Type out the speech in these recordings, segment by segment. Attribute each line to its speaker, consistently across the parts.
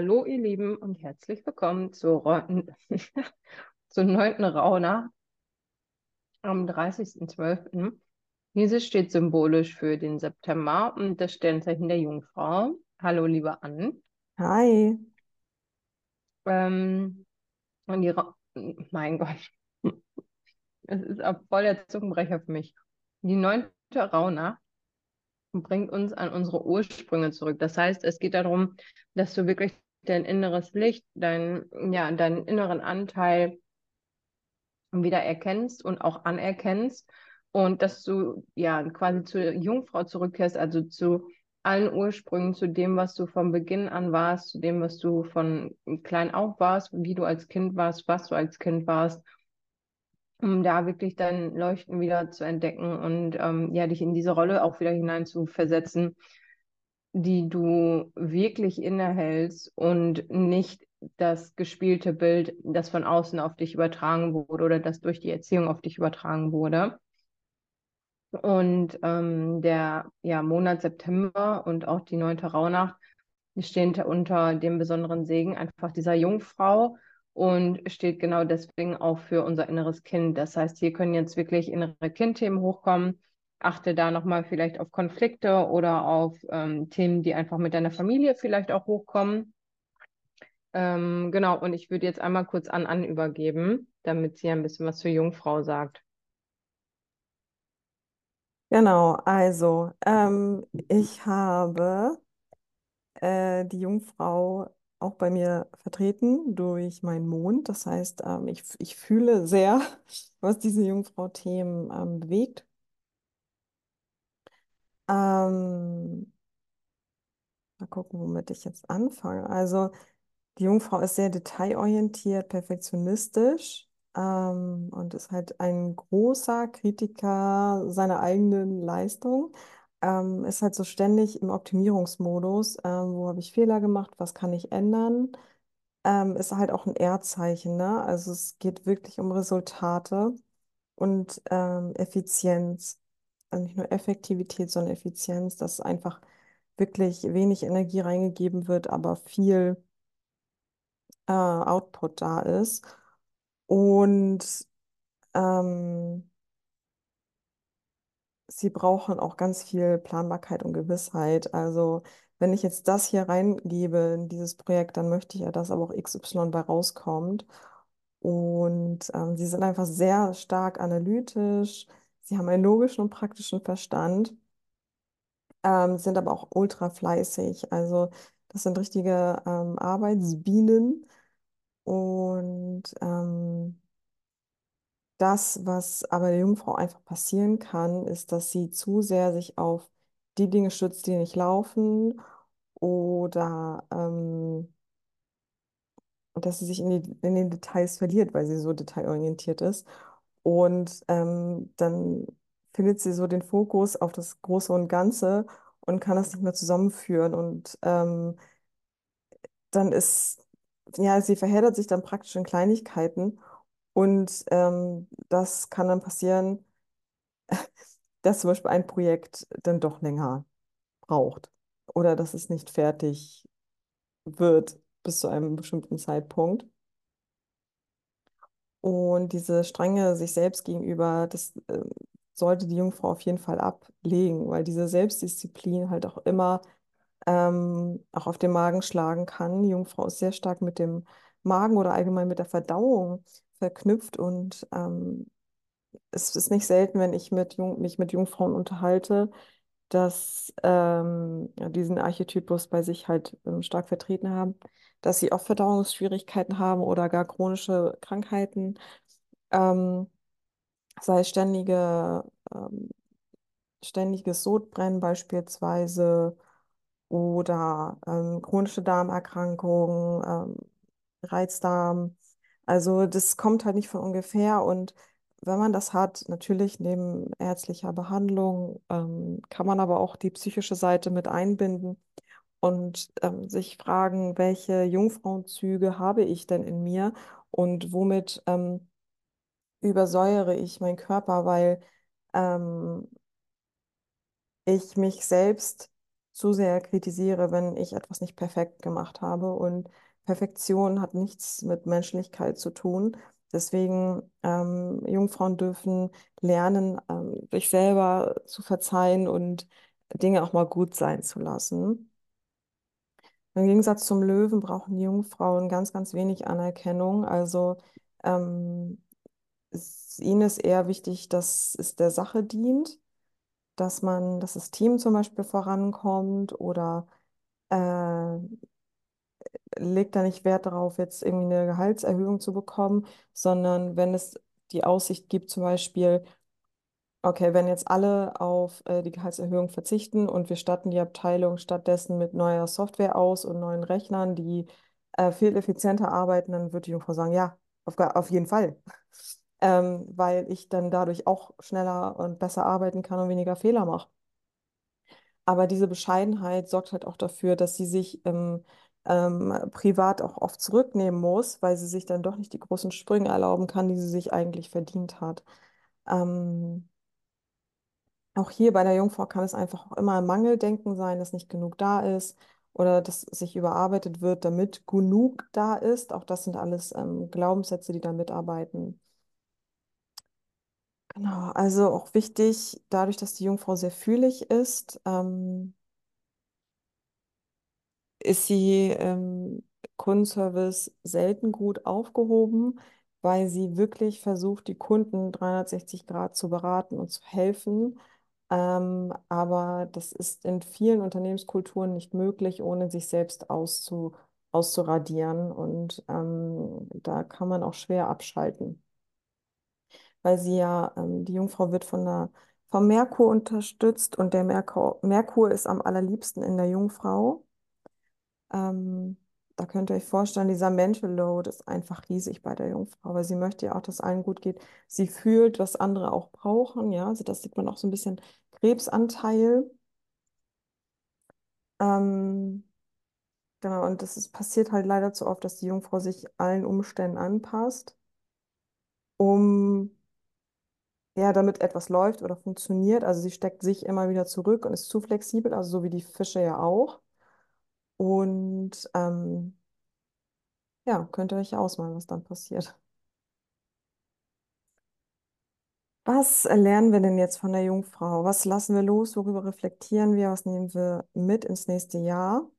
Speaker 1: Hallo, ihr Lieben, und herzlich willkommen zur, zur neunten Rauhnacht am 30.12. Dieses steht symbolisch für den September und das Sternzeichen der Jungfrau. Hallo, liebe Anne.
Speaker 2: Hi.
Speaker 1: Ähm, und die Ra mein Gott, es ist auch voll der Zungenbrecher für mich. Die neunte Rauhnacht bringt uns an unsere Ursprünge zurück. Das heißt, es geht darum, dass du wirklich dein inneres Licht, dein, ja, deinen inneren Anteil wieder erkennst und auch anerkennst. Und dass du ja quasi zur Jungfrau zurückkehrst, also zu allen Ursprüngen, zu dem, was du von Beginn an warst, zu dem, was du von klein auf warst, wie du als Kind warst, was du als Kind warst, um da wirklich dein Leuchten wieder zu entdecken und ähm, ja, dich in diese Rolle auch wieder hinein zu versetzen, die du wirklich innehältst und nicht das gespielte Bild, das von außen auf dich übertragen wurde oder das durch die Erziehung auf dich übertragen wurde. Und ähm, der ja, Monat September und auch die neunte Rauhnacht stehen unter dem besonderen Segen einfach dieser Jungfrau und steht genau deswegen auch für unser inneres Kind. Das heißt, hier können jetzt wirklich innere Kindthemen hochkommen. Achte da nochmal vielleicht auf Konflikte oder auf ähm, Themen, die einfach mit deiner Familie vielleicht auch hochkommen. Ähm, genau, und ich würde jetzt einmal kurz an Ann übergeben, damit sie ein bisschen was zur Jungfrau sagt.
Speaker 2: Genau, also ähm, ich habe äh, die Jungfrau auch bei mir vertreten durch meinen Mond. Das heißt, ähm, ich, ich fühle sehr, was diese Jungfrau-Themen ähm, bewegt. Ähm, mal gucken, womit ich jetzt anfange. Also die Jungfrau ist sehr detailorientiert, perfektionistisch ähm, und ist halt ein großer Kritiker seiner eigenen Leistung. Ähm, ist halt so ständig im Optimierungsmodus. Ähm, wo habe ich Fehler gemacht? Was kann ich ändern? Ähm, ist halt auch ein Erdzeichen, ne? Also es geht wirklich um Resultate und ähm, Effizienz. Also nicht nur Effektivität, sondern Effizienz, dass einfach wirklich wenig Energie reingegeben wird, aber viel äh, Output da ist. Und ähm, sie brauchen auch ganz viel Planbarkeit und Gewissheit. Also wenn ich jetzt das hier reingebe in dieses Projekt, dann möchte ich ja, dass aber auch XY bei rauskommt. Und ähm, sie sind einfach sehr stark analytisch. Sie haben einen logischen und praktischen Verstand, ähm, sind aber auch ultra fleißig. Also das sind richtige ähm, Arbeitsbienen. Und ähm, das, was aber der Jungfrau einfach passieren kann, ist, dass sie zu sehr sich auf die Dinge stützt, die nicht laufen oder ähm, dass sie sich in, die, in den Details verliert, weil sie so detailorientiert ist. Und ähm, dann findet sie so den Fokus auf das Große und Ganze und kann das nicht mehr zusammenführen. Und ähm, dann ist, ja, sie verheddert sich dann praktisch in Kleinigkeiten. Und ähm, das kann dann passieren, dass zum Beispiel ein Projekt dann doch länger braucht oder dass es nicht fertig wird bis zu einem bestimmten Zeitpunkt. Und diese Strenge sich selbst gegenüber, das äh, sollte die Jungfrau auf jeden Fall ablegen, weil diese Selbstdisziplin halt auch immer ähm, auch auf den Magen schlagen kann. Die Jungfrau ist sehr stark mit dem Magen oder allgemein mit der Verdauung verknüpft und ähm, es ist nicht selten, wenn ich mit Jung, mich mit Jungfrauen unterhalte, dass ähm, diesen Archetypus bei sich halt ähm, stark vertreten haben, dass sie auch Verdauungsschwierigkeiten haben oder gar chronische Krankheiten, ähm, sei es ständige, ähm, ständiges Sodbrennen beispielsweise oder ähm, chronische Darmerkrankungen, ähm, Reizdarm. Also das kommt halt nicht von ungefähr und wenn man das hat, natürlich neben ärztlicher Behandlung, ähm, kann man aber auch die psychische Seite mit einbinden und ähm, sich fragen, welche Jungfrauenzüge habe ich denn in mir und womit ähm, übersäuere ich meinen Körper, weil ähm, ich mich selbst zu sehr kritisiere, wenn ich etwas nicht perfekt gemacht habe. Und Perfektion hat nichts mit Menschlichkeit zu tun. Deswegen, ähm, Jungfrauen dürfen lernen, ähm, sich selber zu verzeihen und Dinge auch mal gut sein zu lassen. Im Gegensatz zum Löwen brauchen Jungfrauen ganz, ganz wenig Anerkennung. Also ähm, es, ihnen ist eher wichtig, dass es der Sache dient, dass man, dass das Team zum Beispiel vorankommt oder äh, legt da nicht Wert darauf, jetzt irgendwie eine Gehaltserhöhung zu bekommen, sondern wenn es die Aussicht gibt, zum Beispiel, okay, wenn jetzt alle auf äh, die Gehaltserhöhung verzichten und wir statten die Abteilung stattdessen mit neuer Software aus und neuen Rechnern, die äh, viel effizienter arbeiten, dann wird die Jungfrau sagen, ja, auf, auf jeden Fall. Ähm, weil ich dann dadurch auch schneller und besser arbeiten kann und weniger Fehler mache. Aber diese Bescheidenheit sorgt halt auch dafür, dass sie sich ähm, ähm, privat auch oft zurücknehmen muss, weil sie sich dann doch nicht die großen Sprünge erlauben kann, die sie sich eigentlich verdient hat. Ähm, auch hier bei der Jungfrau kann es einfach auch immer Mangeldenken sein, dass nicht genug da ist oder dass sich überarbeitet wird, damit genug da ist. Auch das sind alles ähm, Glaubenssätze, die da mitarbeiten. Genau, also auch wichtig, dadurch, dass die Jungfrau sehr fühlig ist, ähm, ist sie im Kundenservice selten gut aufgehoben, weil sie wirklich versucht, die Kunden 360 Grad zu beraten und zu helfen. Ähm, aber das ist in vielen Unternehmenskulturen nicht möglich, ohne sich selbst auszu, auszuradieren. Und ähm, da kann man auch schwer abschalten, weil sie ja, ähm, die Jungfrau wird von der, vom Merkur unterstützt und der Merkur, Merkur ist am allerliebsten in der Jungfrau. Ähm, da könnt ihr euch vorstellen, dieser Mental Load ist einfach riesig bei der Jungfrau, weil sie möchte ja auch, dass allen gut geht. Sie fühlt, was andere auch brauchen, ja. Also das sieht man auch so ein bisschen Krebsanteil. Ähm, genau, und das ist, passiert halt leider zu oft, dass die Jungfrau sich allen Umständen anpasst, um ja, damit etwas läuft oder funktioniert. Also sie steckt sich immer wieder zurück und ist zu flexibel, also so wie die Fische ja auch. Und ähm, ja, könnt ihr euch ausmalen, was dann passiert. Was lernen wir denn jetzt von der Jungfrau? Was lassen wir los? Worüber reflektieren wir? Was nehmen wir mit ins nächste Jahr?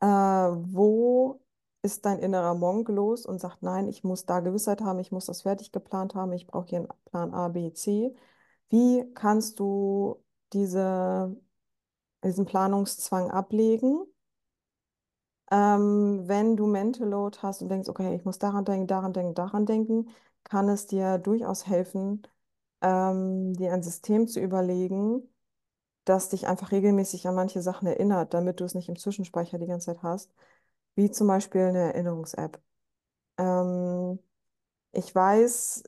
Speaker 2: Äh, wo ist dein innerer Monk los und sagt, nein, ich muss da Gewissheit haben, ich muss das fertig geplant haben, ich brauche hier einen Plan A, B, C. Wie kannst du diese, diesen Planungszwang ablegen? Ähm, wenn du Mental Load hast und denkst, okay, ich muss daran denken, daran denken, daran denken, kann es dir durchaus helfen, ähm, dir ein System zu überlegen, das dich einfach regelmäßig an manche Sachen erinnert, damit du es nicht im Zwischenspeicher die ganze Zeit hast, wie zum Beispiel eine Erinnerungs-App. Ähm, ich weiß,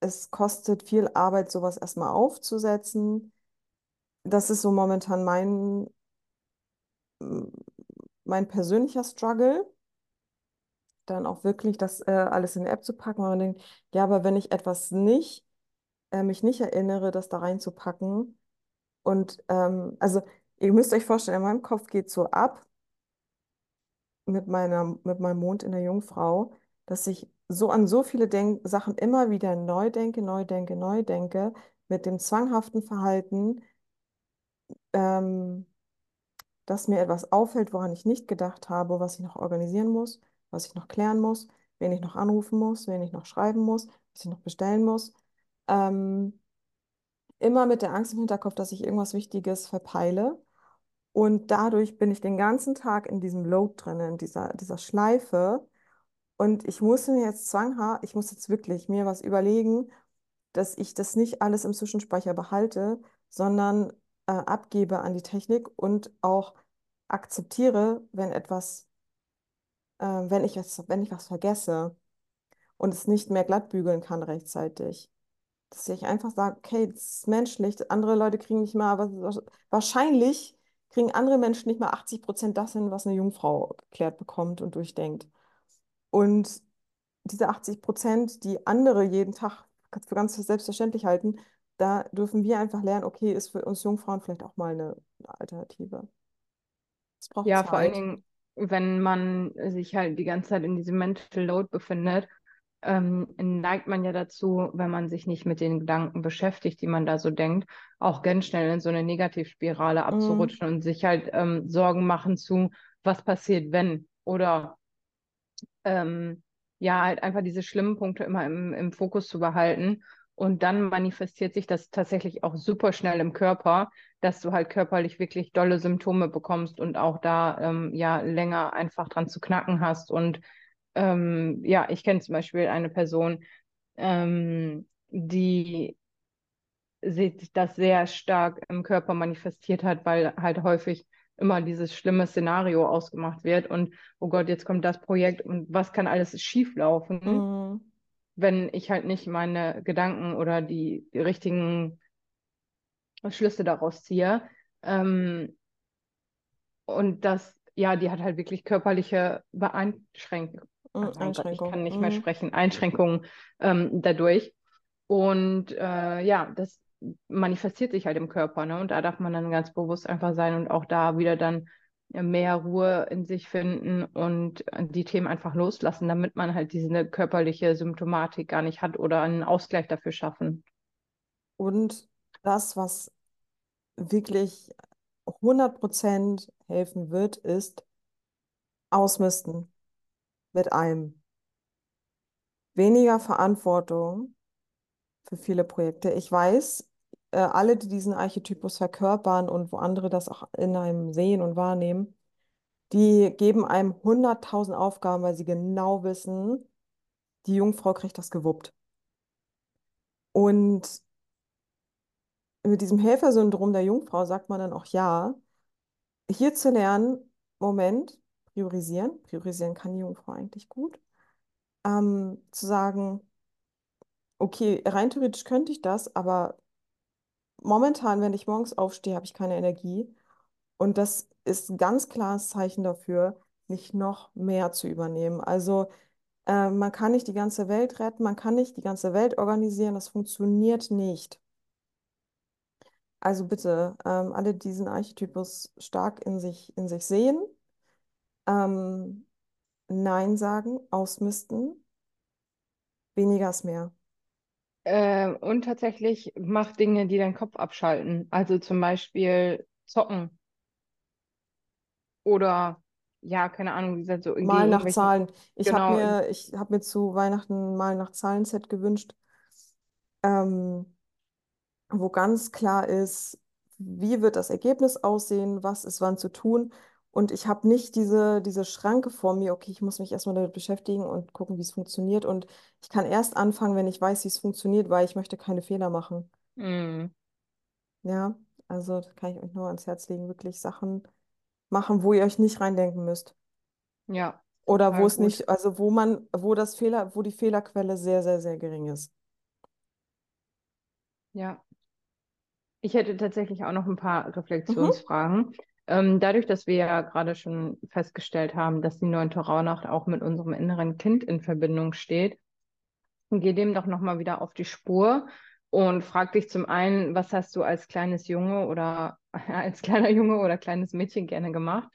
Speaker 2: es kostet viel Arbeit, sowas erstmal aufzusetzen. Das ist so momentan mein, mein persönlicher Struggle. Dann auch wirklich das äh, alles in die App zu packen, weil man denkt, ja, aber wenn ich etwas nicht, äh, mich nicht erinnere, das da reinzupacken und ähm, also ihr müsst euch vorstellen, in meinem Kopf geht so ab mit meiner, mit meinem Mond in der Jungfrau, dass ich so an so viele Denk Sachen immer wieder neu denke, neu denke, neu denke, mit dem zwanghaften Verhalten, ähm, dass mir etwas auffällt, woran ich nicht gedacht habe, was ich noch organisieren muss, was ich noch klären muss, wen ich noch anrufen muss, wen ich noch schreiben muss, was ich noch bestellen muss. Ähm, immer mit der Angst im Hinterkopf, dass ich irgendwas Wichtiges verpeile. Und dadurch bin ich den ganzen Tag in diesem Load drin, in dieser, dieser Schleife. Und ich muss mir jetzt zwanghaft, ich muss jetzt wirklich mir was überlegen, dass ich das nicht alles im Zwischenspeicher behalte, sondern äh, abgebe an die Technik und auch akzeptiere, wenn etwas, äh, wenn ich was, wenn ich was vergesse und es nicht mehr glatt bügeln kann rechtzeitig. Dass ich einfach sage, okay, das ist menschlich, andere Leute kriegen nicht mal, aber wahrscheinlich kriegen andere Menschen nicht mal 80 Prozent das hin, was eine Jungfrau geklärt bekommt und durchdenkt. Und diese 80 Prozent, die andere jeden Tag für ganz selbstverständlich halten, da dürfen wir einfach lernen, okay, ist für uns Jungfrauen vielleicht auch mal eine, eine Alternative. Es braucht
Speaker 1: Ja, vor allen
Speaker 2: Zeit.
Speaker 1: Dingen, wenn man sich halt die ganze Zeit in diesem Mental Load befindet, ähm, neigt man ja dazu, wenn man sich nicht mit den Gedanken beschäftigt, die man da so denkt, auch ganz schnell in so eine Negativspirale
Speaker 2: Mm,
Speaker 1: abzurutschen und sich halt ähm, Sorgen machen zu, was passiert, wenn? Oder ähm, ja, halt einfach diese schlimmen Punkte immer im, im Fokus zu behalten. Und dann manifestiert sich das tatsächlich auch super schnell im Körper, dass du halt körperlich wirklich dolle Symptome bekommst und auch da ähm, ja länger einfach dran zu knacken hast. Und ähm, ja, ich kenne zum Beispiel eine Person, ähm, die sich das sehr stark im Körper manifestiert hat, weil halt häufig immer dieses schlimme Szenario ausgemacht wird. Und oh Gott, jetzt kommt das Projekt und was kann alles schief laufen,
Speaker 2: mm,
Speaker 1: wenn ich halt nicht meine Gedanken oder die, die richtigen Schlüsse daraus ziehe. Ähm, und das, ja, die hat halt wirklich körperliche Beeinschränkungen.
Speaker 2: mm,
Speaker 1: Gott, ich kann nicht mehr
Speaker 2: Mm.
Speaker 1: sprechen, Einschränkungen ähm, dadurch. Und äh, ja, das manifestiert sich halt im Körper, ne? Und da darf man dann ganz bewusst einfach sein und auch da wieder dann mehr Ruhe in sich finden und die Themen einfach loslassen, damit man halt diese körperliche Symptomatik gar nicht hat oder einen Ausgleich dafür schaffen.
Speaker 2: Und das, was wirklich 100% helfen wird, ist ausmisten mit allem. Weniger Verantwortung für viele Projekte. Ich weiß, äh, alle, die diesen Archetypus verkörpern und wo andere das auch in einem sehen und wahrnehmen, die geben einem hunderttausend Aufgaben, weil sie genau wissen, die Jungfrau kriegt das gewuppt. Und mit diesem Helfersyndrom der Jungfrau sagt man dann auch ja, hier zu lernen, Moment, priorisieren, priorisieren kann die Jungfrau eigentlich gut, ähm, zu sagen, okay, rein theoretisch könnte ich das, aber momentan, wenn ich morgens aufstehe, habe ich keine Energie. Und das ist ein ganz klares Zeichen dafür, nicht noch mehr zu übernehmen. Also äh, man kann nicht die ganze Welt retten, man kann nicht die ganze Welt organisieren, das funktioniert nicht. Also bitte, ähm, alle diesen Archetypus stark in sich, in sich sehen, ähm, Nein sagen, ausmisten, weniger ist mehr.
Speaker 1: Äh, und tatsächlich mach Dinge, die deinen Kopf abschalten. Also zum Beispiel zocken oder ja, keine Ahnung, wie gesagt, so
Speaker 2: Mal
Speaker 1: irgendwie
Speaker 2: nach
Speaker 1: irgendwelchen,
Speaker 2: Zahlen. Ich habe
Speaker 1: genau,
Speaker 2: mir, ich habe mir zu Weihnachten mal nach Zahlenset gewünscht. Ähm, wo ganz klar ist, wie wird das Ergebnis aussehen, was ist wann zu tun. Und ich habe nicht diese, diese Schranke vor mir, okay, ich muss mich erstmal damit beschäftigen und gucken, wie es funktioniert. Und ich kann erst anfangen, wenn ich weiß, wie es funktioniert, weil ich möchte keine Fehler machen.
Speaker 1: mm,
Speaker 2: Ja, also das kann ich euch nur ans Herz legen, wirklich Sachen machen, wo ihr euch nicht reindenken müsst.
Speaker 1: ja,
Speaker 2: Oder wo es
Speaker 1: gut.
Speaker 2: nicht, also wo man, wo das Fehler, wo die Fehlerquelle sehr, sehr, sehr gering ist.
Speaker 1: Ja. Ich hätte tatsächlich auch noch ein paar
Speaker 2: Mhm.
Speaker 1: Ähm, dadurch, dass wir ja gerade schon festgestellt haben, dass die neunte Rauhnacht auch mit unserem inneren Kind in Verbindung steht, geh dem doch nochmal wieder auf die Spur und frag dich zum einen, was hast du als kleines Junge oder als kleiner Junge oder kleines Mädchen gerne gemacht?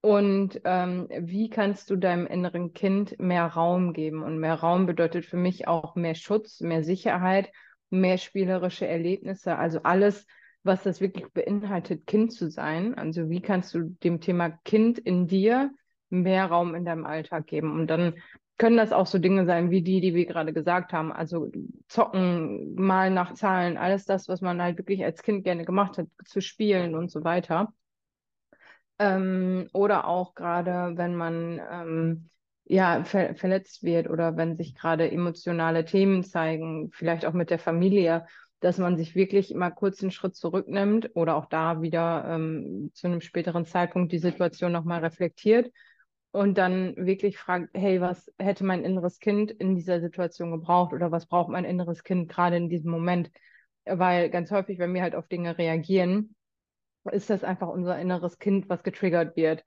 Speaker 1: Und ähm, wie kannst du deinem inneren Kind mehr Raum geben? Und mehr Raum bedeutet für mich auch mehr Schutz, mehr Sicherheit, mehr spielerische Erlebnisse. Also alles, was das wirklich beinhaltet, Kind zu sein. Also wie kannst du dem Thema Kind in dir mehr Raum in deinem Alltag geben? Und dann können das auch so Dinge sein wie die, die wir gerade gesagt haben. Also zocken, malen nach Zahlen, alles das, was man halt wirklich als Kind gerne gemacht hat, zu spielen und so weiter. Ähm, oder auch gerade, wenn man ähm, ja ver verletzt wird oder wenn sich gerade emotionale Themen zeigen, vielleicht auch mit der Familie, dass man sich wirklich immer kurz einen Schritt zurücknimmt oder auch da wieder ähm, zu einem späteren Zeitpunkt die Situation nochmal reflektiert und dann wirklich fragt, hey, was hätte mein inneres Kind in dieser Situation gebraucht oder was braucht mein inneres Kind gerade in diesem Moment? Weil ganz häufig, wenn wir halt auf Dinge reagieren, ist das einfach unser inneres Kind, was getriggert wird.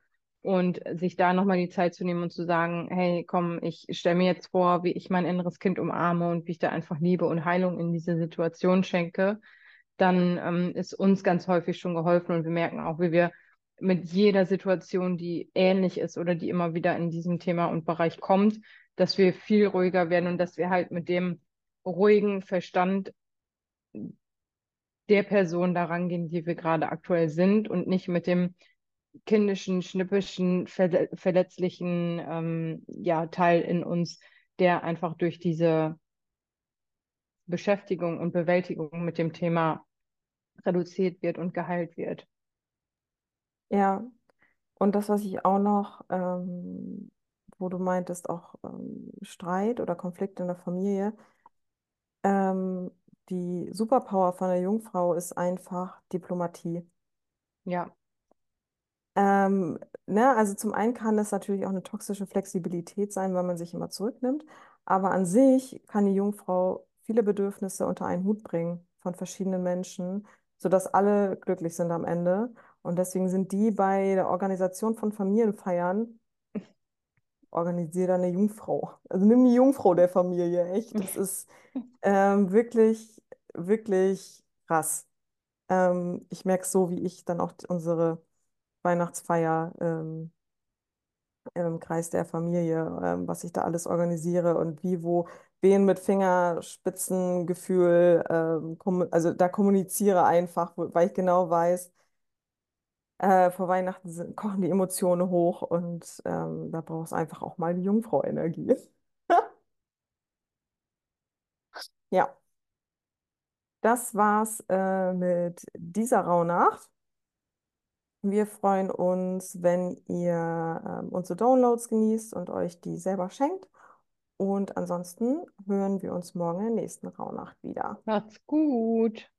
Speaker 1: Und sich da nochmal die Zeit zu nehmen und zu sagen, hey, komm, ich stelle mir jetzt vor, wie ich mein inneres Kind umarme und wie ich da einfach Liebe und Heilung in diese Situation schenke, dann ähm, ist uns ganz häufig schon geholfen. Und wir merken auch, wie wir mit jeder Situation, die ähnlich ist oder die immer wieder in diesem Thema und Bereich kommt, dass wir viel ruhiger werden und dass wir halt mit dem ruhigen Verstand der Person daran gehen, die wir gerade aktuell sind und nicht mit dem kindischen, schnippischen, ver verletzlichen ähm, ja, Teil in uns, der einfach durch diese Beschäftigung und Bewältigung mit dem Thema reduziert wird und geheilt wird.
Speaker 2: Ja, und das, was ich auch noch, ähm, wo du meintest, auch ähm, Streit oder Konflikt in der Familie, ähm, die Superpower von der Jungfrau ist einfach Diplomatie.
Speaker 1: Ja,
Speaker 2: Ähm, ne, also zum einen kann es natürlich auch eine toxische Flexibilität sein, weil man sich immer zurücknimmt, aber an sich kann die Jungfrau viele Bedürfnisse unter einen Hut bringen von verschiedenen Menschen, sodass alle glücklich sind am Ende. Und deswegen sind die bei der Organisation von Familienfeiern, organisiert eine Jungfrau. Also nimm die Jungfrau der Familie, echt. Das ist ähm, wirklich, wirklich krass. Ähm, ich merke so, wie ich dann auch unsere Weihnachtsfeier ähm, im Kreis der Familie, ähm, was ich da alles organisiere und wie, wo, wen mit Fingerspitzengefühl, ähm, also da kommuniziere einfach, weil ich genau weiß, äh, vor Weihnachten sind, kochen die Emotionen hoch und ähm, da braucht es einfach auch mal die Jungfrau-Energie. Ja, das war's äh, mit dieser Rauhnacht. Wir freuen uns, wenn ihr ähm, unsere Downloads genießt und euch die selber schenkt. Und ansonsten hören wir uns morgen in der nächsten Rauhnacht wieder.
Speaker 1: macht's gut.